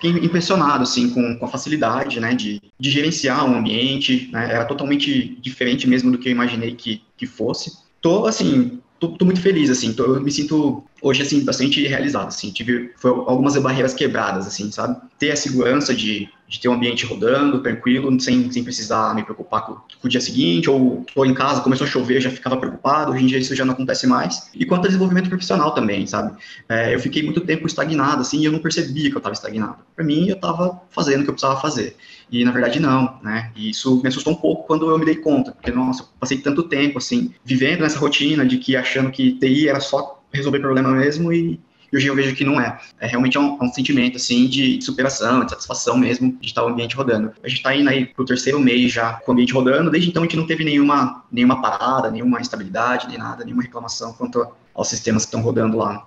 fiquei impressionado, assim, com, com a facilidade, né, de, de gerenciar um ambiente, né, era totalmente diferente mesmo do que eu imaginei que, que fosse. Tô, assim, tô, tô muito feliz, assim, tô, eu me sinto hoje, assim, bastante realizado, assim, tive foi algumas barreiras quebradas, assim, sabe? Ter a segurança de, de ter um ambiente rodando, tranquilo, sem, sem precisar me preocupar com, com o dia seguinte, ou tô em casa, começou a chover, já ficava preocupado, hoje em dia isso já não acontece mais. E quanto ao desenvolvimento profissional também, sabe? É, eu fiquei muito tempo estagnado, assim, e eu não percebia que eu estava estagnado. Para mim, eu estava fazendo o que eu precisava fazer. E, na verdade, não, né? E isso me assustou um pouco quando eu me dei conta, porque, nossa, eu passei tanto tempo, assim, vivendo nessa rotina de que achando que TI era só resolver problema mesmo e, hoje eu vejo que não é. É realmente um, um sentimento, assim, de, superação, de satisfação mesmo de estar o ambiente rodando. A gente está indo aí pro terceiro mês já com o ambiente rodando, desde então a gente não teve nenhuma, nenhuma parada, nenhuma instabilidade, nem nada, nenhuma reclamação quanto aos sistemas que estão rodando lá.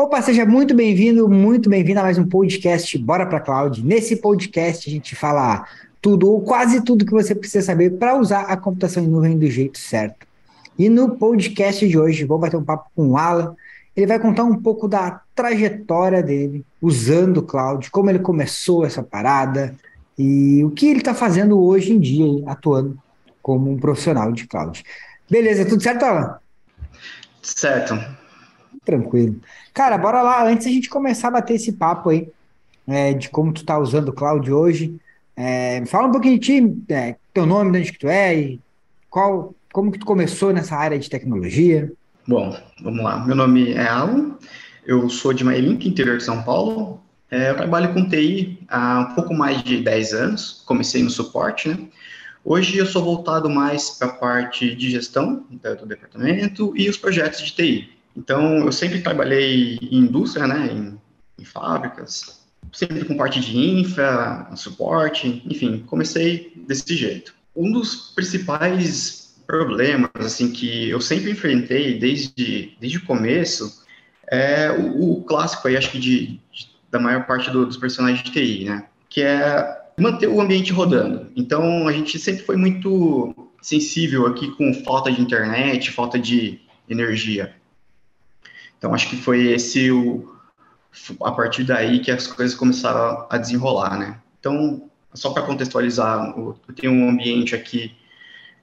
Opa, seja muito bem-vindo, muito bem-vindo a mais um podcast Bora para Cloud. Nesse podcast a gente fala tudo ou quase tudo que você precisa saber para usar a computação em nuvem do jeito certo. E no podcast de hoje vou bater um papo com o Alan. Ele vai contar um pouco da trajetória dele usando o cloud, como ele começou essa parada e o que ele está fazendo hoje em dia, atuando como um profissional de cloud. Beleza, tudo certo, Alan? Certo. Tranquilo. Cara, bora lá, antes a gente começar a bater esse papo aí, é, de como tu tá usando o cloud hoje. É, fala um pouquinho de ti, é, teu nome, de onde que tu é e qual, como que tu começou nessa área de tecnologia. Bom, vamos lá. Meu nome é Alan, eu sou de Mailink, interior de São Paulo. É, eu trabalho com TI há um pouco mais de 10 anos, comecei no suporte, né? Hoje eu sou voltado mais para a parte de gestão do departamento e os projetos de TI. Então, eu sempre trabalhei em indústria, né, em, em fábricas, sempre com parte de infra, suporte, enfim, comecei desse jeito. Um dos principais problemas, assim, que eu sempre enfrentei desde, desde o começo é o, o clássico aí, acho que de, de da maior parte do, dos personagens de TI, né, que é manter o ambiente rodando. Então, a gente sempre foi muito sensível aqui com falta de internet, falta de energia. Então, acho que foi esse o a partir daí que as coisas começaram a desenrolar, né? Então, só para contextualizar, eu tenho um ambiente aqui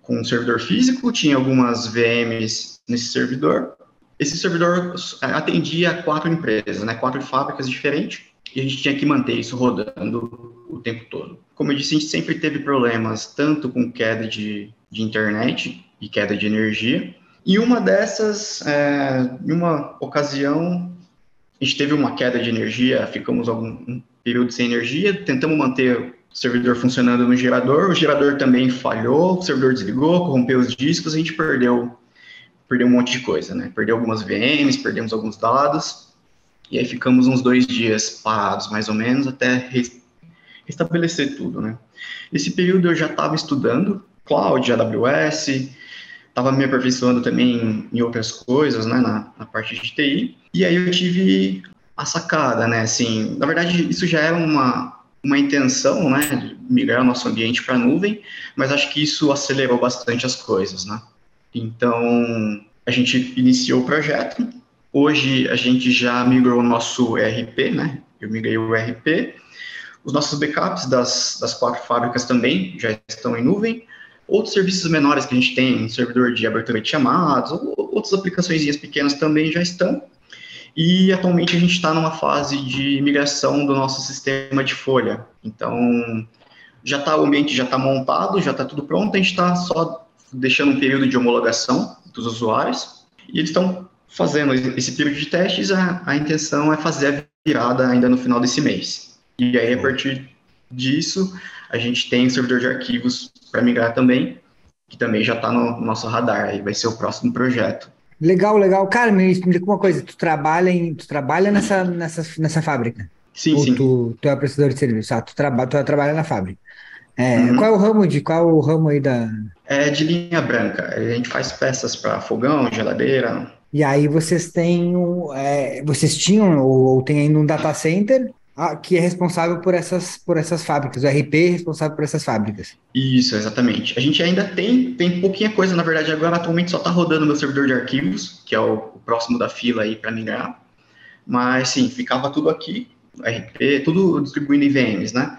com um servidor físico, tinha algumas VMs nesse servidor. Esse servidor atendia quatro empresas, né? Quatro fábricas diferentes e a gente tinha que manter isso rodando o tempo todo. Como eu disse, a gente sempre teve problemas tanto com queda de, de internet e queda de energia, e uma dessas, é, em uma ocasião, a gente teve uma queda de energia, ficamos algum um período sem energia, tentamos manter o servidor funcionando no gerador, o gerador também falhou, o servidor desligou, corrompeu os discos, a gente perdeu, perdeu um monte de coisa, né? Perdeu algumas VMs, perdemos alguns dados, e aí ficamos uns dois dias parados, mais ou menos, até restabelecer tudo, né? Nesse período eu já estava estudando cloud, AWS, estava me aperfeiçoando também em outras coisas, né, na, na, parte de TI, e aí eu tive a sacada, né, assim, na verdade isso já era uma, uma intenção, né, de migrar o nosso ambiente para a nuvem, mas acho que isso acelerou bastante as coisas, né. Então, a gente iniciou o projeto, hoje a gente já migrou o nosso ERP, né, eu migrei o ERP, os nossos backups das, das quatro fábricas também já estão em nuvem, Outros serviços menores que a gente tem, servidor de abertura de chamados, outras aplicações pequenas também já estão. E atualmente a gente está numa fase de migração do nosso sistema de folha. Então, já tá, o ambiente já está montado, já está tudo pronto, a gente está só deixando um período de homologação dos usuários. E eles estão fazendo esse período de testes, a, a intenção é fazer a virada ainda no final desse mês. E aí, a partir disso, a gente tem o servidor de arquivos para migrar também, que também já está no nosso radar, aí vai ser o próximo projeto. Legal, legal. Cara, me explica uma coisa, tu trabalha, em, tu trabalha nessa, nessa, nessa fábrica? Sim, Ou sim. Tu, tu é prestador de serviço? Ah, tu, traba, tu trabalha na fábrica. É, uhum. Qual é o ramo de, qual é o ramo aí da... É de linha branca, a gente faz peças para fogão, geladeira. E aí vocês têm, é, vocês tinham ou, ou tem ainda um data center que é responsável por essas, por essas fábricas, o RP é responsável por essas fábricas. Isso, exatamente. A gente ainda tem, tem pouquinha coisa, na verdade, agora atualmente só está rodando meu servidor de arquivos, que é o, o próximo da fila aí para migrar. Mas sim, ficava tudo aqui, RP, tudo distribuindo em VMs, né?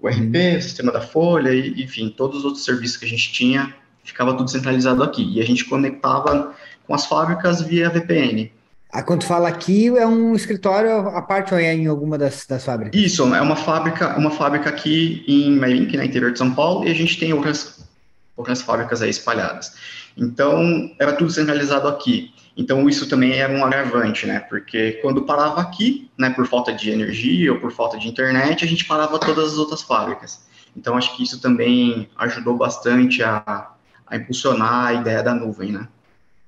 O RP, uhum. o sistema da folha, e, enfim, todos os outros serviços que a gente tinha, ficava tudo centralizado aqui. E a gente conectava com as fábricas via VPN. Ah, quando fala aqui, é um escritório à parte ou é em alguma das, das fábricas? Isso, é uma fábrica, uma fábrica aqui em Mairink, na interior de São Paulo, e a gente tem outras, outras fábricas aí espalhadas. Então, era tudo centralizado aqui. Então, isso também era um agravante, né? Porque quando parava aqui, né, por falta de energia ou por falta de internet, a gente parava todas as outras fábricas. Então, acho que isso também ajudou bastante a, a impulsionar a ideia da nuvem, né?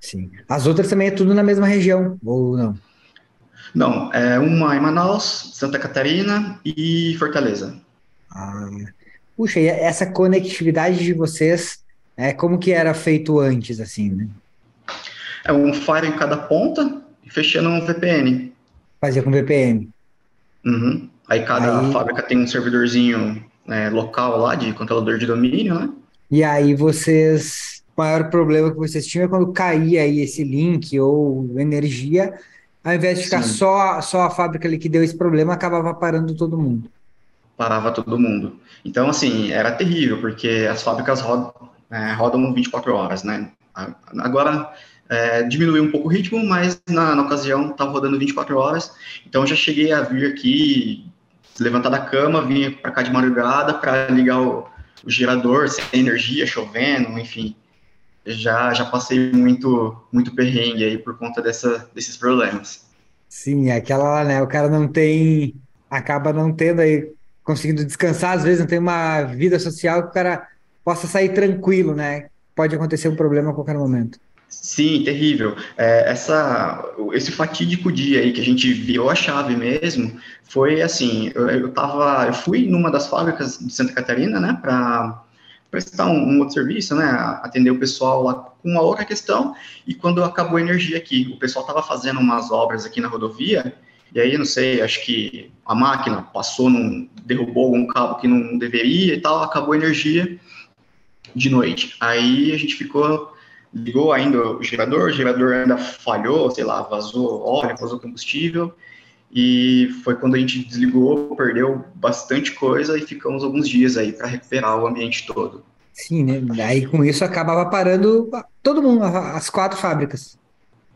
Sim. As outras também é tudo na mesma região, ou não? Não, é uma em Manaus, Santa Catarina e Fortaleza. Ah, puxa, e essa conectividade de vocês, é como que era feito antes, assim, né? É um Fire em cada ponta e fechando um VPN. Fazia com VPN. Uhum. Aí cada aí... fábrica tem um servidorzinho né, local lá de controlador de domínio, né? E aí vocês maior problema que vocês tinham é quando caía aí esse link ou energia, ao invés de ficar só, só a fábrica ali que deu esse problema, acabava parando todo mundo. Parava todo mundo. Então, assim, era terrível, porque as fábricas rodam, é, rodam 24 horas, né? Agora é, diminuiu um pouco o ritmo, mas na, na ocasião estava rodando 24 horas. Então, eu já cheguei a vir aqui, levantar da cama, vir para cá de madrugada para ligar o, o gerador sem energia, chovendo, enfim já, já passei muito, muito perrengue aí por conta dessa, desses problemas. Sim, é aquela, né? O cara não tem, acaba não tendo aí, conseguindo descansar, às vezes não tem uma vida social que o cara possa sair tranquilo, né? Pode acontecer um problema a qualquer momento. Sim, terrível. É, essa, esse fatídico dia aí que a gente viu a chave mesmo, foi assim, eu, eu tava, eu fui numa das fábricas de Santa Catarina, né, para prestar um, um, outro serviço, né, atender o pessoal lá com uma outra questão, e quando acabou a energia aqui, o pessoal estava fazendo umas obras aqui na rodovia, e aí, não sei, acho que a máquina passou, num, derrubou algum cabo que não deveria e tal, acabou a energia de noite. Aí a gente ficou, ligou ainda o gerador, o gerador ainda falhou, sei lá, vazou óleo, vazou combustível, e foi quando a gente desligou, perdeu bastante coisa e ficamos alguns dias aí para recuperar o ambiente todo. Sim, né? Aí com isso acabava parando todo mundo, as quatro fábricas.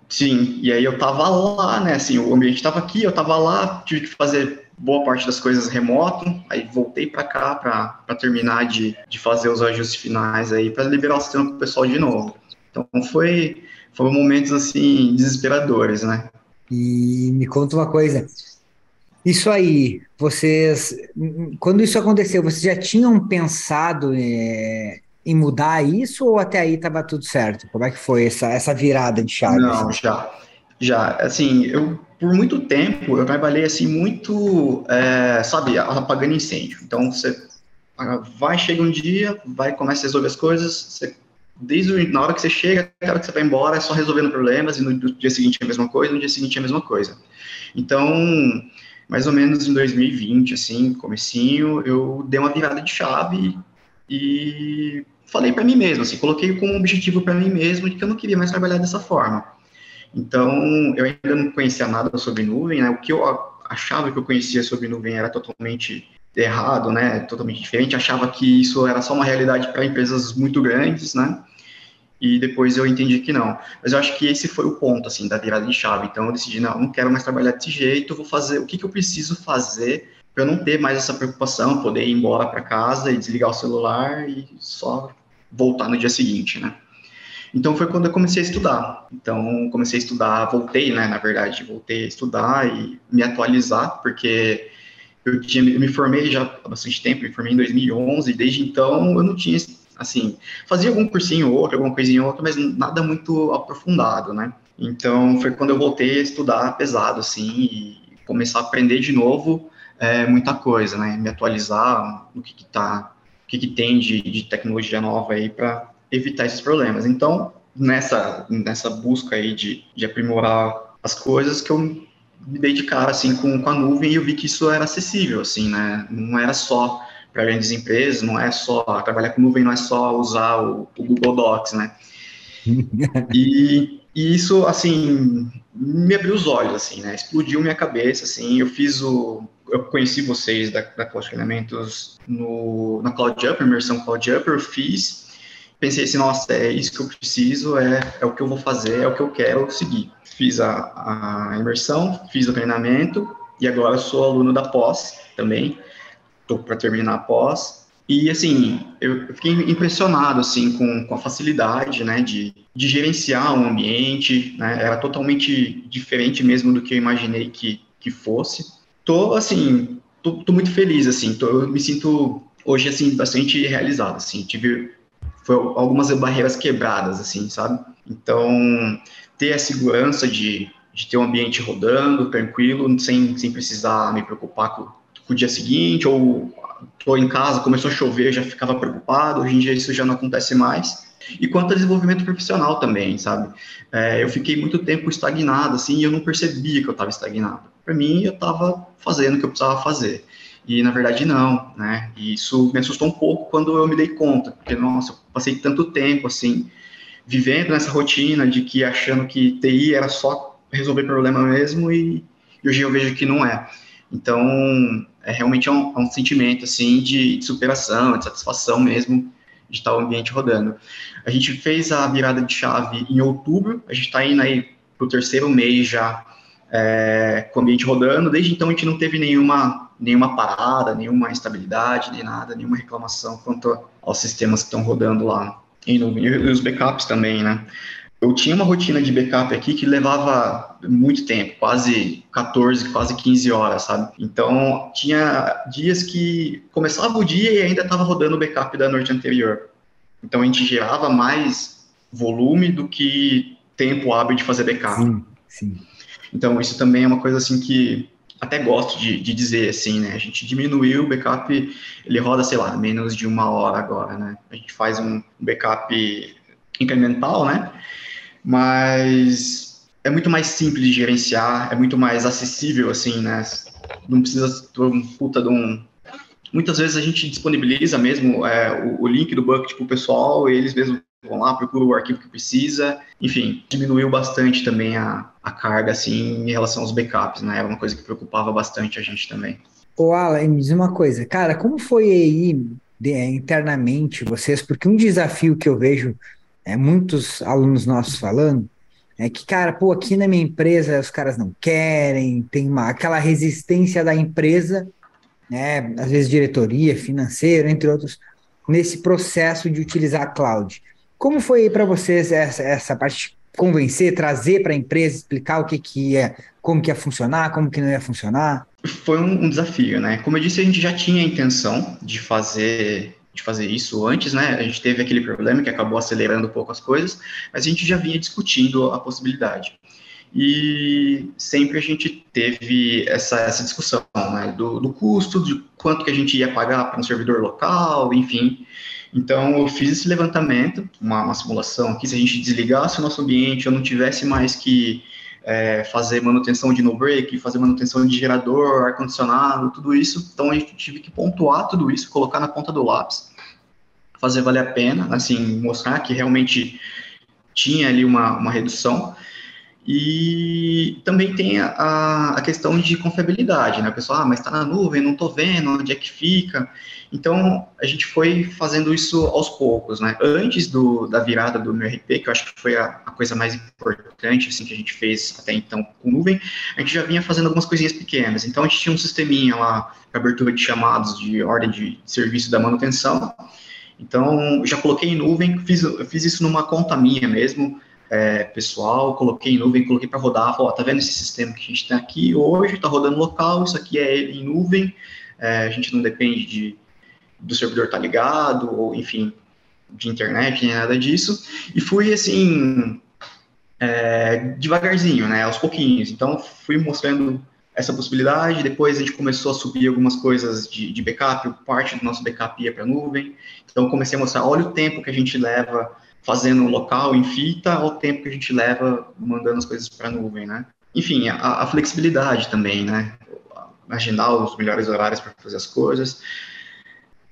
Sim, e aí eu tava lá, né? Assim, o ambiente estava aqui, eu tava lá, tive que fazer boa parte das coisas remoto, aí voltei para cá para terminar de, de fazer os ajustes finais aí, para liberar o sistema para o pessoal de novo. Então foi, foram momentos assim desesperadores, né? E me conta uma coisa. Isso aí, vocês, quando isso aconteceu, vocês já tinham pensado é, em mudar isso ou até aí estava tudo certo? Como é que foi essa, essa virada de chave? Não, já, já. Assim, eu por muito tempo eu trabalhei assim muito, é, sabe, apagando incêndio. Então você vai chega um dia, vai começa a resolver as coisas, você desde na hora que você chega até a hora que você vai embora, é só resolvendo problemas, e no dia seguinte é a mesma coisa, no dia seguinte é a mesma coisa. Então, mais ou menos em 2020, assim, comecinho, eu dei uma virada de chave e falei para mim mesmo, assim, coloquei como objetivo para mim mesmo de que eu não queria mais trabalhar dessa forma. Então, eu ainda não conhecia nada sobre nuvem, né? O que eu achava que eu conhecia sobre nuvem era totalmente errado, né? Totalmente diferente. Achava que isso era só uma realidade para empresas muito grandes, né? E depois eu entendi que não. Mas eu acho que esse foi o ponto, assim, da virada de chave. Então eu decidi, não, não quero mais trabalhar desse jeito, vou fazer o que, que eu preciso fazer para eu não ter mais essa preocupação, poder ir embora para casa e desligar o celular e só voltar no dia seguinte, né? Então foi quando eu comecei a estudar. Então comecei a estudar, voltei, né, na verdade, voltei a estudar e me atualizar, porque eu tinha eu me formei já há bastante tempo, me formei em 2011, e desde então eu não tinha assim, fazia algum cursinho ou outro, alguma coisinha ou outra, mas nada muito aprofundado, né? Então, foi quando eu voltei a estudar pesado, assim, e começar a aprender de novo é, muita coisa, né? Me atualizar no que, que tá, o que, que tem de, de tecnologia nova aí para evitar esses problemas. Então, nessa, nessa busca aí de, de aprimorar as coisas que eu me dei de cara assim com, com a nuvem e eu vi que isso era acessível, assim, né? Não era só para grandes empresas, não é só trabalhar com nuvem, não é só usar o, o Google Docs, né? e, e, isso, assim, me abriu os olhos, assim, né? Explodiu minha cabeça, assim. Eu fiz o, eu conheci vocês da, da Cloud Treinamentos no, na Cloud Upper, imersão Cloud Upper, eu fiz pensei assim, nossa, é isso que eu preciso, é, é o que eu vou fazer, é o que eu quero seguir. Fiz a, a imersão, fiz o treinamento e agora sou aluno da pós também. Para terminar a pós. E, assim, eu fiquei impressionado, assim, com, com a facilidade, né, de, de gerenciar um ambiente, né, era totalmente diferente mesmo do que eu imaginei que, que fosse. Tô, assim, tô, tô muito feliz, assim, tô, me sinto hoje, assim, bastante realizado, assim, tive foi algumas barreiras quebradas, assim, sabe? Então, ter a segurança de, de ter um ambiente rodando, tranquilo, sem, sem precisar me preocupar com, o dia seguinte, ou estou em casa, começou a chover, já ficava preocupado, hoje em dia isso já não acontece mais. E quanto a desenvolvimento profissional também, sabe? É, eu fiquei muito tempo estagnado, assim, e eu não percebia que eu estava estagnado. Para mim, eu estava fazendo o que eu precisava fazer. E na verdade não, né? E isso me assustou um pouco quando eu me dei conta, porque nossa, eu passei tanto tempo assim vivendo nessa rotina de que achando que TI era só resolver problema mesmo e, e hoje eu vejo que não é. Então, é realmente é um, é um sentimento assim de, de, superação, de satisfação mesmo de estar o ambiente rodando. A gente fez a virada de chave em outubro, a gente está indo aí para o terceiro mês já é, com o ambiente rodando. Desde então a gente não teve nenhuma nenhuma parada, nenhuma instabilidade, nem nada, nenhuma reclamação quanto aos sistemas que estão rodando lá em nuvem. E os backups também, né? Eu tinha uma rotina de backup aqui que levava muito tempo, quase 14, quase 15 horas, sabe? Então, tinha dias que começava o dia e ainda estava rodando o backup da noite anterior. Então, a gente gerava mais volume do que tempo hábil de fazer backup. Sim, sim. Então, isso também é uma coisa assim que até gosto de, de, dizer assim, né? A gente diminuiu o backup, ele roda, sei lá, menos de uma hora agora, né? A gente faz um backup incremental, né? Mas é muito mais simples de gerenciar, é muito mais acessível, assim, né? Não precisa ter um puta de um. Muitas vezes a gente disponibiliza mesmo é, o, o, link do bucket para o pessoal, eles mesmos vão lá, procuram o arquivo que precisa. Enfim, diminuiu bastante também a, a carga, assim, em relação aos backups, né? Era uma coisa que preocupava bastante a gente também. Ô, Alan, me diz uma coisa. Cara, como foi aí de, internamente vocês? Porque um desafio que eu vejo é, muitos alunos nossos falando é que, cara, pô, aqui na minha empresa os caras não querem, tem uma, aquela resistência da empresa, né? Às vezes diretoria, financeiro, entre outros, nesse processo de utilizar a cloud. Como foi para vocês essa, essa parte convencer, trazer para a empresa, explicar o que, que ia, como que ia funcionar, como que não ia funcionar? Foi um, um, desafio, né? Como eu disse, a gente já tinha a intenção de fazer de fazer isso antes, né? A gente teve aquele problema que acabou acelerando um pouco as coisas, mas a gente já vinha discutindo a possibilidade. E sempre a gente teve essa, essa discussão, né? Do, do custo, de quanto que a gente ia pagar para um servidor local, enfim. Então, eu fiz esse levantamento, uma, uma simulação aqui, se a gente desligasse o nosso ambiente, eu não tivesse mais que é, fazer manutenção de no-break, fazer manutenção de gerador, ar-condicionado, tudo isso. Então, a gente tive que pontuar tudo isso, colocar na ponta do lápis, fazer valer a pena, assim, mostrar que realmente tinha ali uma, uma redução. E também tem a, a questão de confiabilidade, né? O pessoal, ah, mas está na nuvem, não estou vendo onde é que fica. Então, a gente foi fazendo isso aos poucos, né? Antes do, da virada do meu RP, que eu acho que foi a, a, coisa mais importante, assim, que a gente fez até então com nuvem, a gente já vinha fazendo algumas coisinhas pequenas. Então, a gente tinha um sisteminha lá, abertura de chamados de ordem de serviço da manutenção. Então, já coloquei em nuvem, fiz, fiz isso numa conta minha mesmo, é, pessoal, coloquei em nuvem, coloquei para rodar, ó, tá vendo esse sistema que a gente tem aqui hoje, está rodando local, isso aqui é em nuvem, é, a gente não depende de, do servidor estar tá ligado, ou enfim, de internet, nem nada disso, e fui assim, é, devagarzinho, né, aos pouquinhos, então fui mostrando essa possibilidade, depois a gente começou a subir algumas coisas de, de backup, parte do nosso backup ia para nuvem, então comecei a mostrar, olha o tempo que a gente leva fazendo local em fita ao tempo que a gente leva mandando as coisas para a nuvem, né? enfim, a, a flexibilidade também, né? Imaginar os melhores horários para fazer as coisas.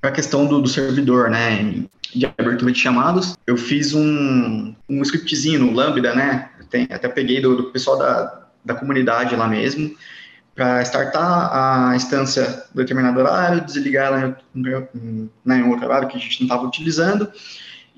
A questão do, do, servidor, né? De abertura de chamados, eu fiz um, um scriptzinho no Lambda, né? Tem, até peguei do, do pessoal da, da comunidade lá mesmo, para startar a instância em determinado horário, desligar ela em, em, né, em outro horário que a gente não estava utilizando.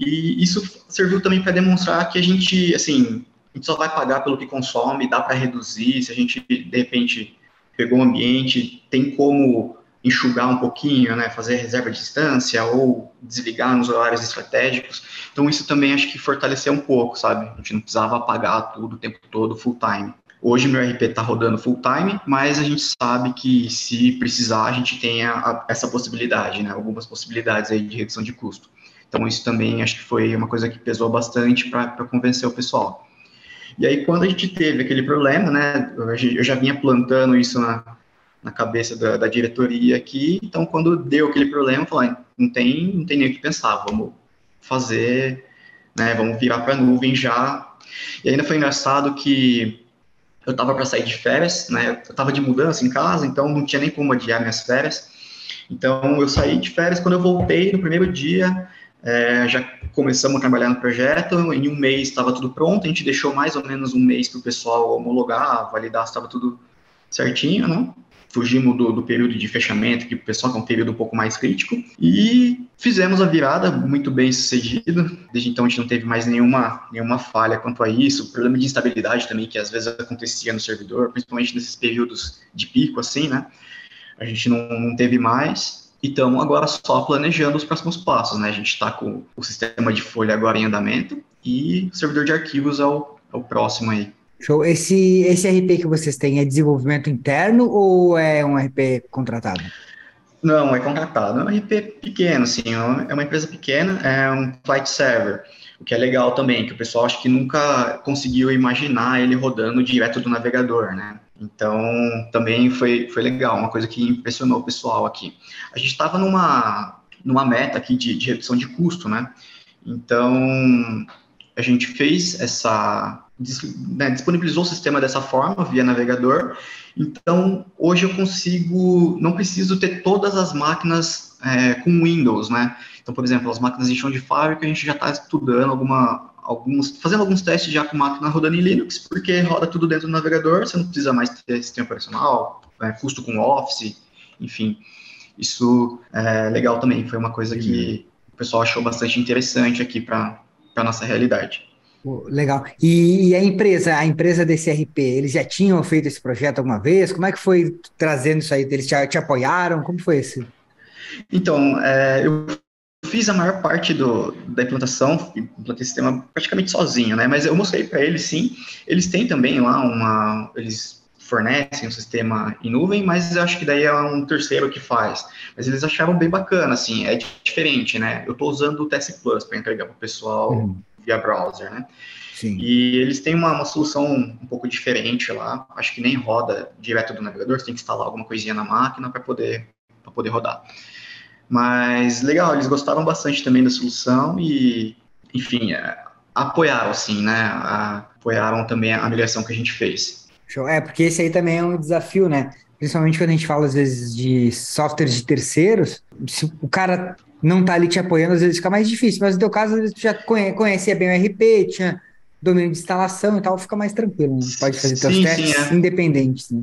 E isso serviu também para demonstrar que a gente, assim, a gente só vai pagar pelo que consome, dá para reduzir, se a gente, de repente, pegou um ambiente, tem como enxugar um pouquinho, né, fazer reserva de distância ou desligar nos horários estratégicos. Então, isso também acho que fortaleceu um pouco, sabe? A gente não precisava apagar tudo o tempo todo, full time. Hoje meu RP está rodando full time, mas a gente sabe que se precisar, a gente tem a, a, essa possibilidade, né? Algumas possibilidades aí de redução de custo. Então, isso também acho que foi uma coisa que pesou bastante para convencer o pessoal. E aí, quando a gente teve aquele problema, né, eu já vinha plantando isso na, na cabeça da, da diretoria aqui, então quando deu aquele problema, eu falei, ah, não tem, não tem nem o que pensar, vamos fazer, né, vamos virar para a nuvem já. E ainda foi engraçado que eu estava para sair de férias, né, eu estava de mudança em casa, então não tinha nem como adiar minhas férias, então eu saí de férias, quando eu voltei no primeiro dia, é, já começamos a trabalhar no projeto, em um mês estava tudo pronto, a gente deixou mais ou menos um mês para o pessoal homologar, validar se estava tudo certinho, né? Fugimos do, do, período de fechamento, que o pessoal é um período um pouco mais crítico, e fizemos a virada muito bem sucedido. Desde então a gente não teve mais nenhuma, nenhuma falha quanto a isso, problema de instabilidade também, que às vezes acontecia no servidor, principalmente nesses períodos de pico, assim, né? A gente não, não teve mais, e estamos agora só planejando os próximos passos, né? A gente está com o sistema de folha agora em andamento e o servidor de arquivos é o, é o próximo aí. Show. Esse, esse RP que vocês têm é desenvolvimento interno ou é um RP contratado? Não, é contratado. É um RP pequeno, assim, é uma empresa pequena, é um flight server, o que é legal também, que o pessoal acho que nunca conseguiu imaginar ele rodando direto do navegador, né? Então, também foi, foi legal, uma coisa que impressionou o pessoal aqui. A gente estava numa, numa meta aqui de, de redução de custo, né? Então, a gente fez essa, né, disponibilizou o sistema dessa forma, via navegador. Então, hoje eu consigo, não preciso ter todas as máquinas é, com Windows, né? Então, por exemplo, as máquinas de chão de fábrica, a gente já está estudando alguma, alguns, fazendo alguns testes já com máquina rodando em Linux, porque roda tudo dentro do navegador, você não precisa mais ter sistema operacional, é, custo com Office, enfim. Isso é legal também, foi uma coisa que o pessoal achou bastante interessante aqui para a nossa realidade. Legal. E, e, a empresa, a empresa desse RP, eles já tinham feito esse projeto alguma vez? Como é que foi trazendo isso aí? Eles te, te apoiaram? Como foi esse? Então, é, eu fiz a maior parte do, da implantação, implantei o sistema praticamente sozinho, né? Mas eu mostrei para eles, sim. Eles têm também lá uma. Eles fornecem um sistema em nuvem, mas eu acho que daí é um terceiro que faz. Mas eles acharam bem bacana, assim, é diferente, né? Eu estou usando o TS Plus para entregar para o pessoal uhum. via browser, né? Sim. E eles têm uma, uma, solução um pouco diferente lá, acho que nem roda direto do navegador, você tem que instalar alguma coisinha na máquina para poder, poder rodar. Mas legal, eles gostaram bastante também da solução e, enfim, é, apoiaram, assim, né? Apoiaram também a migração que a gente fez. Show. É, porque esse aí também é um desafio, né? Principalmente quando a gente fala, às vezes, de softwares de terceiros, se o cara não tá ali te apoiando, às vezes fica mais difícil. Mas no teu caso, às vezes, tu já conhecia bem o RP, tinha domínio de instalação e tal, fica mais tranquilo. Né? Pode fazer teus sim, testes sim, é. independentes, né?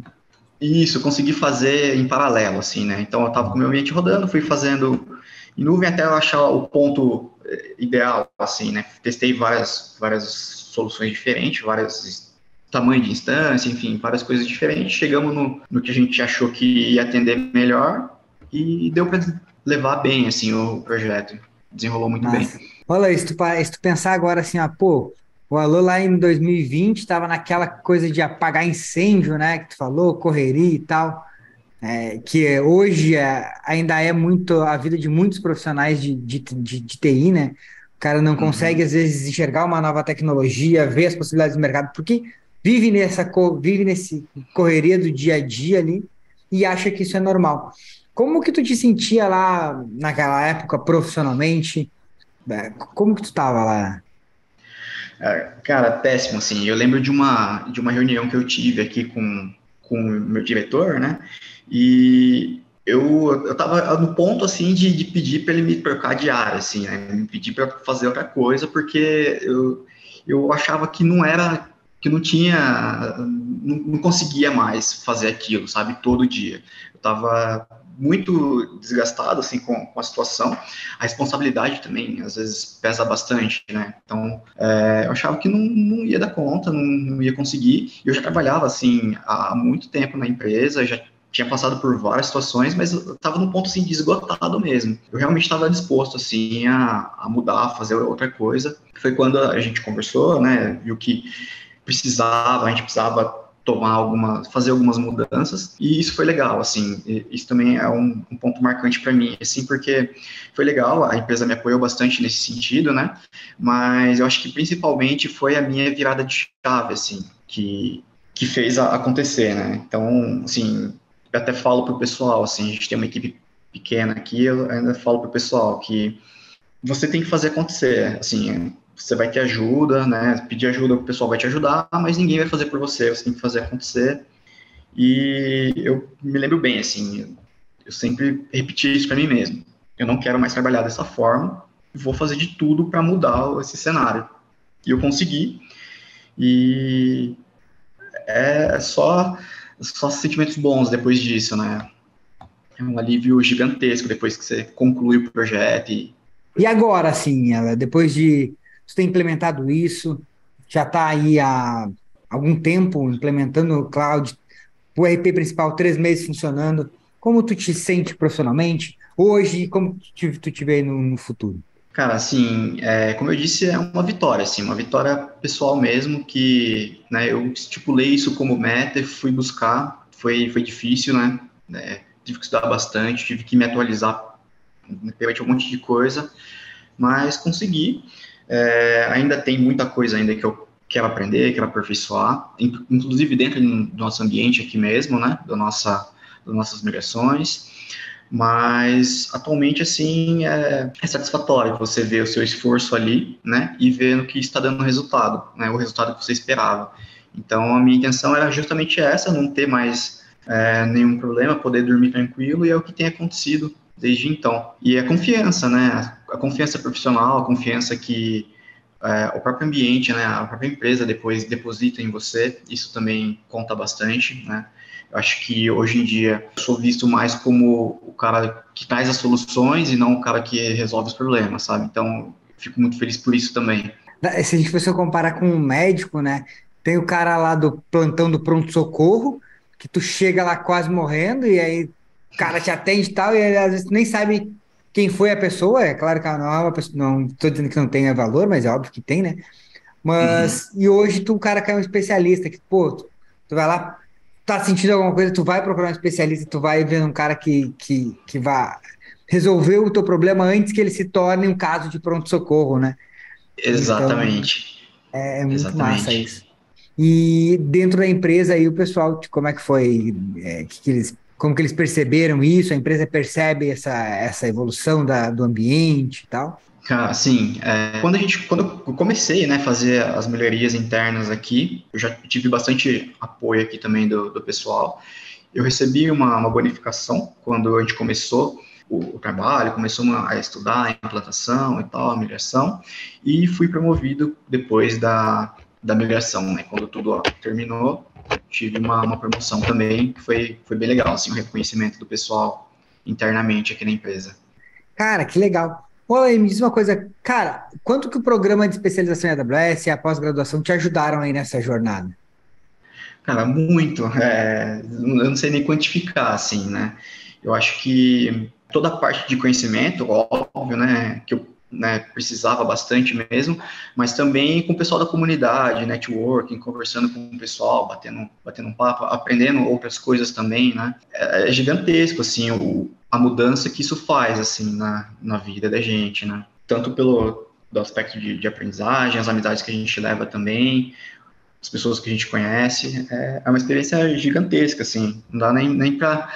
Isso, consegui fazer em paralelo, assim, né? Então eu estava com o meu ambiente rodando, fui fazendo em nuvem até eu achar o ponto eh, ideal, assim, né? Testei várias, várias soluções diferentes, vários tamanhos de instância, enfim, várias coisas diferentes. Chegamos no, no que a gente achou que ia atender melhor e deu para levar bem, assim, o projeto. Desenrolou muito Nossa. bem. Olha, se tu, se tu pensar agora assim, ah, pô, o Alô lá em 2020 estava naquela coisa de apagar incêndio, né? Que tu falou, correria e tal. É, que hoje é, ainda é muito a vida de muitos profissionais de, de, de, de TI, né? O cara não uhum. consegue, às vezes, enxergar uma nova tecnologia, ver as possibilidades do mercado, porque vive nessa vive nesse correria do dia a dia ali e acha que isso é normal. Como que tu te sentia lá naquela época profissionalmente? É, como que tu estava lá? É, cara, péssimo, assim. Eu lembro de uma, de uma reunião que eu tive aqui com, com o meu diretor, né? E eu, eu tava no ponto, assim, de, de pedir para ele me trocar de área, assim, né? Me pedir para fazer outra coisa, porque eu, eu achava que não era, que não tinha, não, não conseguia mais fazer aquilo, sabe? Todo dia. Eu tava muito desgastado assim com, com, a situação. A responsabilidade também às vezes pesa bastante, né? Então é, eu achava que não, não ia dar conta, não, não ia conseguir. Eu já trabalhava assim há muito tempo na empresa, já tinha passado por várias situações, mas eu estava num ponto assim de esgotado mesmo. Eu realmente estava disposto assim a, a mudar, a fazer outra coisa. Foi quando a gente conversou, né? Viu que precisava, a gente precisava tomar alguma, fazer algumas mudanças. E isso foi legal, assim, isso também é um, um ponto marcante para mim, assim, porque foi legal, a empresa me apoiou bastante nesse sentido, né, mas eu acho que principalmente foi a minha virada de chave, assim, que, que fez a, acontecer, né, então, assim, eu até falo pro pessoal, assim, a gente tem uma equipe pequena aqui, eu ainda falo pro pessoal que você tem que fazer acontecer, assim, você vai ter ajuda, né? Pedir ajuda, o pessoal vai te ajudar, mas ninguém vai fazer por você, você tem que fazer acontecer. E eu me lembro bem, assim, eu sempre repeti isso para mim mesmo. Eu não quero mais trabalhar dessa forma, vou fazer de tudo para mudar esse cenário. E eu consegui. E é só só sentimentos bons depois disso, né? É um alívio gigantesco depois que você conclui o projeto. E, e agora, assim, ela depois de você tem implementado isso? Já está aí há algum tempo implementando o cloud, o RP principal, três meses funcionando. Como tu te sente profissionalmente hoje e como tu, tu te vê no, no futuro? Cara, assim, é, como eu disse, é uma vitória, assim, uma vitória pessoal mesmo, que né, eu estipulei isso como meta fui buscar, foi, foi difícil, né, é, tive que estudar bastante, tive que me atualizar, realmente um monte de coisa, mas consegui, é, ainda tem muita coisa ainda que eu quero aprender, quero aperfeiçoar, inclusive dentro do nosso ambiente aqui mesmo, né, da nossa, das nossas migrações, mas atualmente, assim, é, é satisfatório você ver o seu esforço ali, né, e ver no que está dando resultado, né, o resultado que você esperava. Então, a minha intenção era justamente essa, não ter mais é, nenhum problema, poder dormir tranquilo, e é o que tem acontecido desde então. E a confiança, né? A confiança profissional, a confiança que é, o próprio ambiente, né? A própria empresa depois deposita em você, isso também conta bastante, né? Eu acho que hoje em dia eu sou visto mais como o cara que traz as soluções e não o cara que resolve os problemas, sabe? Então, fico muito feliz por isso também. Se a gente fosse comparar com um médico, né? Tem o cara lá do plantão do pronto-socorro, que tu chega lá quase morrendo e aí cara te atende e tal, e às vezes nem sabe quem foi a pessoa. É claro que não é uma pessoa, não estou dizendo que não tenha valor, mas é óbvio que tem, né? Mas, uhum. e hoje tu, o cara quer um especialista, que, pô, tu, tu vai lá, tá sentindo alguma coisa, tu vai procurar um especialista, tu vai ver um cara que, que, que vai resolver o teu problema antes que ele se torne um caso de pronto-socorro, né? Exatamente. Então, é, é, muito Exatamente. massa isso. E dentro da empresa aí, o pessoal, como é que foi? É, que, que eles como que eles perceberam isso? A empresa percebe essa, essa evolução da, do ambiente e tal? Cara, sim. É, quando a gente, quando eu comecei, né, fazer as melhorias internas aqui, eu já tive bastante apoio aqui também do, do pessoal. Eu recebi uma, uma bonificação quando a gente começou o, o trabalho, começou a estudar a implantação e tal, a migração, e fui promovido depois da, da migração, né, quando tudo ó, terminou, tive uma, uma promoção também, que foi, foi bem legal, assim, o reconhecimento do pessoal internamente aqui na empresa. Cara, que legal. Olha, me diz uma coisa, cara, quanto que o programa de especialização em AWS e a pós-graduação te ajudaram aí nessa jornada? Cara, muito. É, eu não sei nem quantificar, assim, né? Eu acho que toda a parte de conhecimento, óbvio, né, que eu né, precisava bastante mesmo, mas também com o pessoal da comunidade, networking, conversando com o pessoal, batendo, batendo um papo, aprendendo outras coisas também, né, é, é gigantesco, assim, o, a mudança que isso faz, assim, na, na vida da gente, né, tanto pelo do aspecto de, de aprendizagem, as amizades que a gente leva também, as pessoas que a gente conhece, é, é uma experiência gigantesca, assim, não dá nem, nem para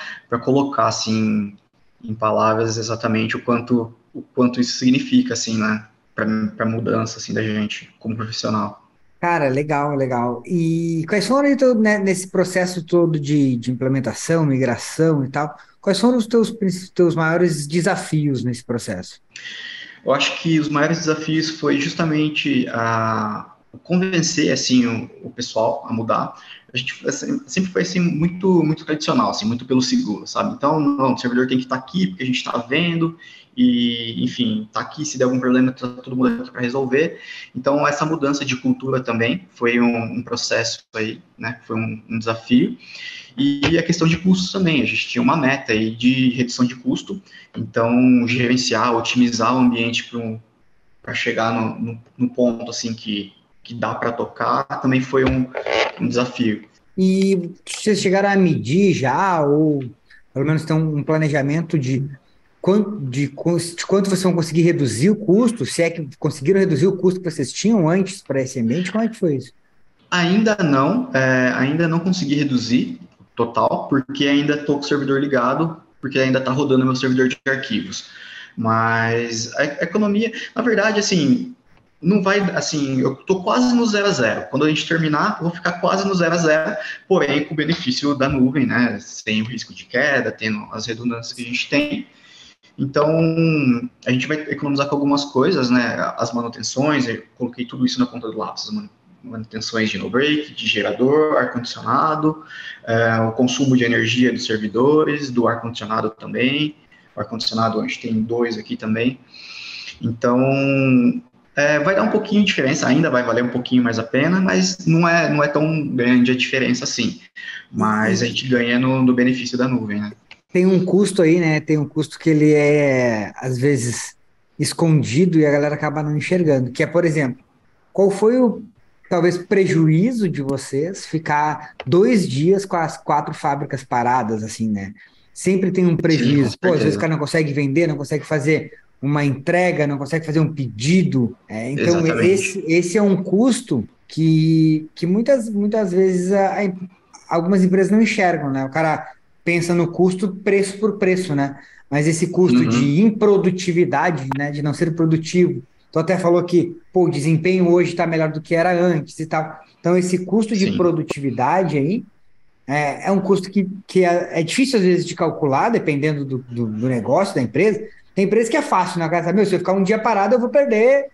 colocar, assim, em palavras exatamente o quanto o quanto isso significa, assim, né? para mudança assim da gente como profissional. Cara, legal, legal. E quais foram então, né, nesse processo todo de, de implementação, migração e tal? Quais foram os teus, teus maiores desafios nesse processo? Eu acho que os maiores desafios foi justamente a convencer assim o, o pessoal a mudar. A gente assim, sempre foi assim muito muito tradicional, assim muito pelo seguro, sabe? Então, não, o servidor tem que estar aqui porque a gente está vendo e, enfim, tá aqui, se der algum problema, tá todo mundo aqui para resolver. Então, essa mudança de cultura também foi um, um processo aí, né, foi um, um, desafio. E a questão de custos também, a gente tinha uma meta aí de redução de custo, então, gerenciar, otimizar o ambiente para chegar no, no, no, ponto, assim, que, que dá para tocar, também foi um, um desafio. E vocês chegaram a medir já, ou pelo menos tem um planejamento de quanto, de, de quanto vocês vão conseguir reduzir o custo, se é que conseguiram reduzir o custo que vocês tinham antes para esse ambiente, como é que foi isso? Ainda não, é, ainda não consegui reduzir total, porque ainda estou com o servidor ligado, porque ainda está rodando meu servidor de arquivos. Mas a economia, na verdade, assim, não vai, assim, eu estou quase no zero a zero. Quando a gente terminar, eu vou ficar quase no zero a zero, porém com o benefício da nuvem, né? Sem o risco de queda, tendo as redundâncias que a gente tem. Então, a gente vai economizar com algumas coisas, né? As manutenções, eu coloquei tudo isso na ponta do lápis, manutenções de no-break, de gerador, ar-condicionado, é, o consumo de energia dos servidores, do ar-condicionado também. O ar-condicionado, a gente tem dois aqui também. Então, é, vai dar um pouquinho de diferença, ainda vai valer um pouquinho mais a pena, mas não é, não é tão grande a diferença assim. Mas a gente ganha no, no benefício da nuvem, né? tem um custo aí, né? Tem um custo que ele é, às vezes, escondido e a galera acaba não enxergando. Que é, por exemplo, qual foi o talvez prejuízo de vocês ficar dois dias com as quatro fábricas paradas, assim, né? Sempre tem um prejuízo. Sim, Pô, às vezes o cara não consegue vender, não consegue fazer uma entrega, não consegue fazer um pedido. É, então, esse, esse é um custo que, que muitas, muitas vezes a, a, algumas empresas não enxergam, né? O cara pensa no custo preço por preço, né? Mas esse custo uhum. de improdutividade, né, de não ser produtivo. Tu até falou que pô, o desempenho hoje está melhor do que era antes e tal. Então, esse custo de Sim. produtividade aí é, é, um custo que, que é, é, difícil, às vezes, de calcular, dependendo do, do, do, negócio da empresa. Tem empresa que é fácil, né? Cara, meu, se eu ficar um dia parado, eu vou perder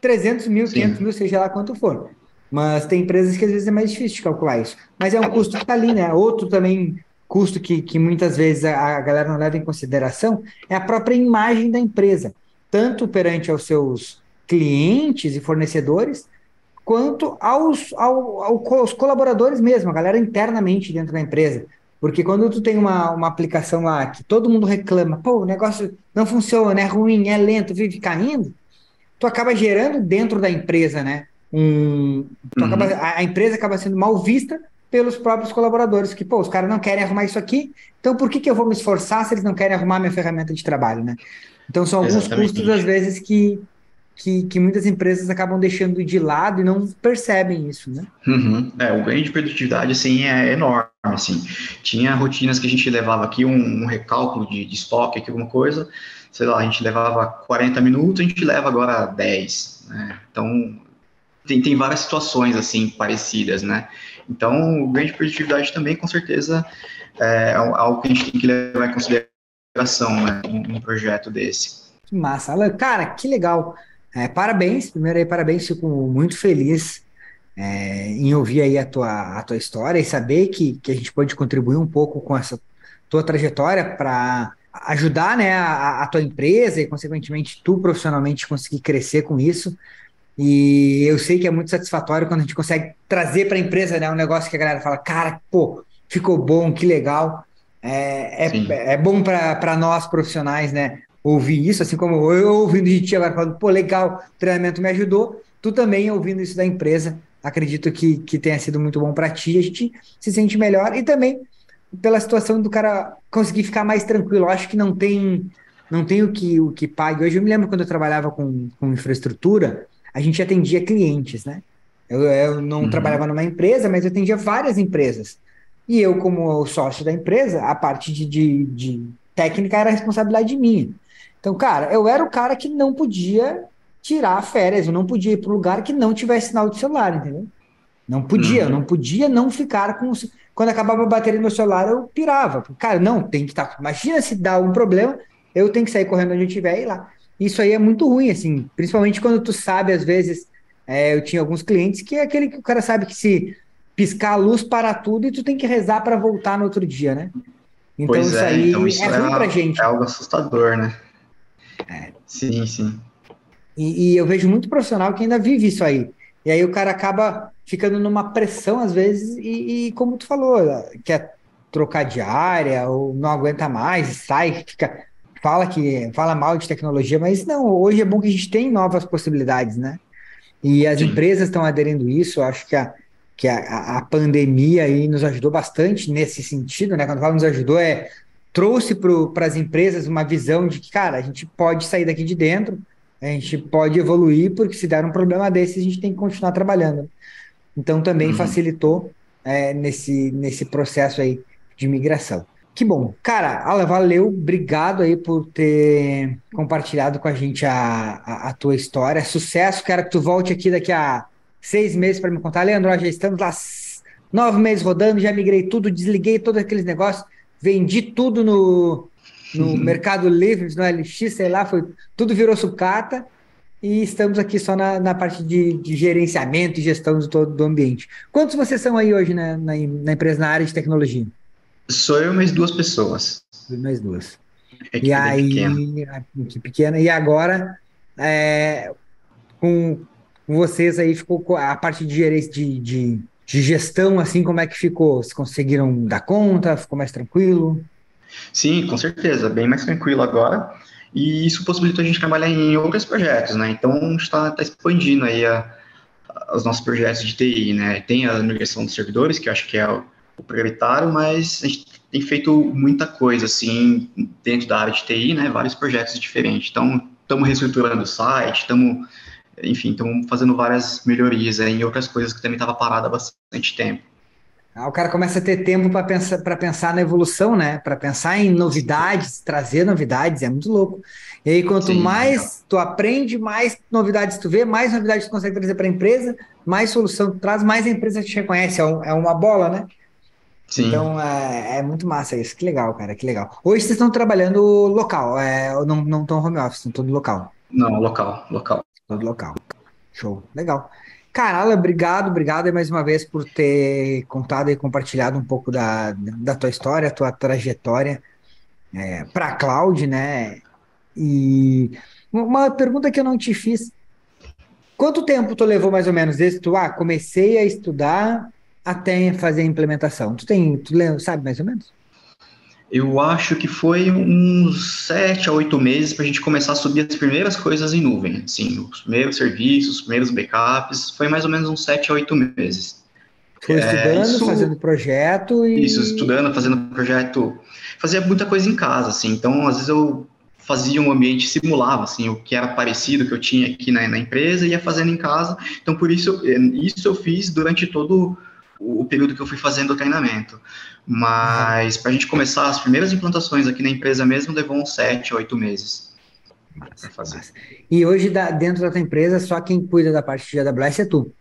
300 mil, Sim. 500 mil, seja lá quanto for. Mas tem empresas que às vezes é mais difícil de calcular isso. Mas é um custo que está ali, né? Outro também custo que, que muitas vezes a, a galera não leva em consideração é a própria imagem da empresa, tanto perante aos seus clientes e fornecedores, quanto aos, ao, aos colaboradores mesmo, a galera internamente dentro da empresa. Porque quando tu tem uma, uma aplicação lá que todo mundo reclama, pô, o negócio não funciona, é ruim, é lento, vive caindo, tu acaba gerando dentro da empresa, né? Um, uhum. acaba, a, a empresa acaba sendo mal vista pelos próprios colaboradores, que, pô, os caras não querem arrumar isso aqui, então por que, que eu vou me esforçar se eles não querem arrumar minha ferramenta de trabalho, né? Então são alguns Exatamente. custos, às vezes, que, que, que, muitas empresas acabam deixando de lado e não percebem isso, né? Uhum. É, o ganho de produtividade, assim, é enorme, assim. Tinha rotinas que a gente levava aqui, um, um recálculo de, de estoque, aqui, alguma coisa, sei lá, a gente levava 40 minutos, a gente leva agora 10, né? Então, tem, tem várias situações, assim, parecidas, né? Então, o ganho de produtividade também, com certeza, é algo que a gente tem que levar em consideração né, num projeto desse. Que massa. Alan, cara, que legal. É, parabéns, primeiro aí, parabéns, fico muito feliz é, em ouvir aí a tua, a tua história e saber que, que a gente pode contribuir um pouco com essa tua trajetória para ajudar né, a, a, tua empresa e, consequentemente, tu profissionalmente conseguir crescer com isso. E eu sei que é muito satisfatório quando a gente consegue trazer para a empresa né, um negócio que a galera fala, cara, pô, ficou bom, que legal. É, é, é bom para nós profissionais, né? Ouvir isso, assim como eu ouvindo de ti agora falando, pô, legal, o treinamento me ajudou. Tu também ouvindo isso da empresa, acredito que, que tenha sido muito bom para ti. A gente se sente melhor e também pela situação do cara conseguir ficar mais tranquilo. Eu acho que não tem não tem o que o que pague. Hoje eu me lembro quando eu trabalhava com, com infraestrutura, a gente atendia clientes, né? Eu, eu não uhum. trabalhava numa empresa, mas eu atendia várias empresas. E eu, como sócio da empresa, a parte de, de, de técnica era responsabilidade minha. Então, cara, eu era o cara que não podia tirar férias, eu não podia ir para um lugar que não tivesse sinal de celular, entendeu? Não podia, uhum. eu não podia não ficar com. Quando acabava a bateria do meu celular, eu pirava. Cara, não, tem que estar. Tá... Imagina se dá um problema, eu tenho que sair correndo onde eu estiver e ir lá. Isso aí é muito ruim, assim, principalmente quando tu sabe, às vezes, é, eu tinha alguns clientes que é aquele que o cara sabe que se piscar a luz para tudo e tu tem que rezar para voltar no outro dia, né? Então pois isso é, aí então isso é ruim é, pra gente. É algo assustador, né? É. Sim, sim. E, e, eu vejo muito profissional que ainda vive isso aí. E aí o cara acaba ficando numa pressão às vezes e, e como tu falou, quer trocar de área ou não aguenta mais, sai, fica fala que fala mal de tecnologia, mas não, hoje é bom que a gente tem novas possibilidades, né? E as Sim. empresas estão aderindo isso, eu acho que a, que a, a pandemia aí nos ajudou bastante nesse sentido, né? Quando fala nos ajudou, é trouxe para as empresas uma visão de que, cara, a gente pode sair daqui de dentro, a gente pode evoluir, porque se der um problema desse, a gente tem que continuar trabalhando. Então também uhum. facilitou é, nesse, nesse processo aí de migração. Que bom. Cara, Alan, valeu. Obrigado aí por ter compartilhado com a gente a, a, a tua história. Sucesso. Quero que tu volte aqui daqui a seis meses para me contar. Leandro, já estamos lá nove meses rodando, já migrei tudo, desliguei todos aqueles negócios, vendi tudo no, no uhum. Mercado Livre, no LX, sei lá, foi, tudo virou sucata e estamos aqui só na, na parte de, de, gerenciamento e gestão do todo do ambiente. Quantos vocês são aí hoje na, na, na empresa, na área de tecnologia? Sou eu mais duas pessoas. Mais duas. e aí, pequena. pequena. E agora, é, com, vocês aí, ficou a parte de, de, de, de gestão, assim, como é que ficou? Vocês conseguiram dar conta? Ficou mais tranquilo? Sim, com certeza, bem mais tranquilo agora. E isso possibilitou a gente trabalhar em outros projetos, né? Então, a gente está tá expandindo aí a, a, os nossos projetos de TI, né? Tem a migração dos servidores, que eu acho que é o o prioritário, mas a gente tem feito muita coisa, assim, dentro da área de TI, né, vários projetos diferentes. Então, estamos reestruturando o site, estamos, enfim, estamos fazendo várias melhorias em outras coisas que também estava parada há bastante tempo. Ah, o cara começa a ter tempo para pensar, pensar na evolução, né? Para pensar em novidades, trazer novidades, é muito louco. E aí, quanto Sim, mais legal. tu aprende, mais novidades tu vê, mais novidades tu consegue trazer para a empresa, mais solução tu traz, mais a empresa te reconhece. É, um, é uma bola, né? Sim. Então é, é, muito massa isso. Que legal, cara, que legal. Hoje vocês estão trabalhando local, é, não, não estão home office, estão todo local. Não, local, local. Todo local. Show, legal. Carala, obrigado, obrigado mais uma vez por ter contado e compartilhado um pouco da, da tua história, tua trajetória é, para a cloud, né? E uma pergunta que eu não te fiz. Quanto tempo tu levou mais ou menos desde tu, ah, comecei a estudar até fazer a implementação? Tu tem, tu sabe mais ou menos? Eu acho que foi uns sete a oito meses para a gente começar a subir as primeiras coisas em nuvem. Sim, os primeiros serviços, os primeiros backups, foi mais ou menos uns sete a oito meses. Foi estudando, é, isso, fazendo projeto e. Isso, estudando, fazendo projeto. Fazia muita coisa em casa, assim. Então, às vezes eu fazia um ambiente, simulava, assim, o que era parecido que eu tinha aqui na, na empresa, ia fazendo em casa. Então, por isso, isso eu fiz durante todo o período que eu fui fazendo o treinamento. Mas para a gente começar as primeiras implantações aqui na empresa mesmo, levou uns sete, oito meses. fazer. E hoje, dentro da tua empresa, só quem cuida da parte de AWS é tu?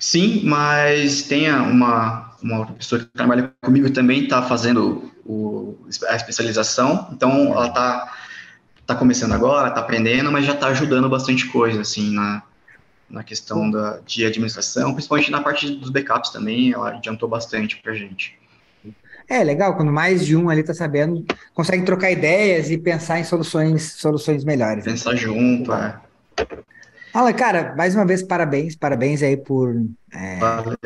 Sim, mas tem uma, uma outra pessoa que trabalha comigo também, está fazendo o, a especialização, então ela está tá começando agora, está aprendendo, mas já está ajudando bastante coisa, assim, na, na questão da, de administração, principalmente na parte dos backups também, ela adiantou bastante para a gente. É legal, quando mais de um ali está sabendo, consegue trocar ideias e pensar em soluções, soluções melhores. Né? Pensar né? junto, é. Alan, cara, mais uma vez, parabéns, parabéns aí por é, Valeu,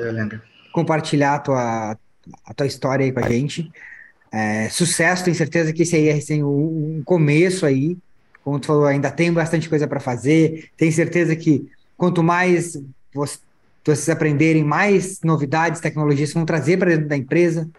compartilhar a tua, a tua história aí com a gente. É, sucesso, tenho certeza que esse aí é assim, um, um começo aí. Como tu falou, ainda tem bastante coisa para fazer. Tenho certeza que Quanto mais vocês aprenderem, mais novidades, tecnologias vão trazer para dentro da empresa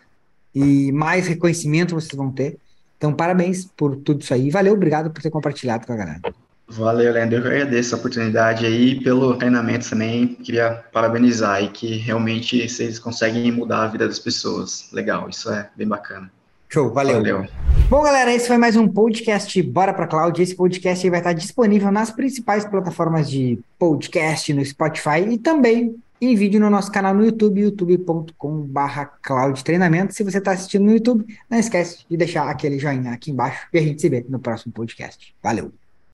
e mais reconhecimento vocês vão ter. Então, parabéns por tudo isso aí. Valeu, obrigado por ter compartilhado com a galera. Valeu, Leandro. Eu agradeço a oportunidade aí pelo treinamento também. Queria parabenizar aí que realmente vocês conseguem mudar a vida das pessoas. Legal, isso é bem bacana. Show, valeu. valeu. Bom, galera, esse foi mais um podcast Bora para Cloud. Esse podcast vai estar disponível nas principais plataformas de podcast, no Spotify e também em vídeo no nosso canal no YouTube, youtube.com.br Cloud Treinamento. Se você está assistindo no YouTube, não esquece de deixar aquele joinha aqui embaixo e a gente se vê no próximo podcast. Valeu!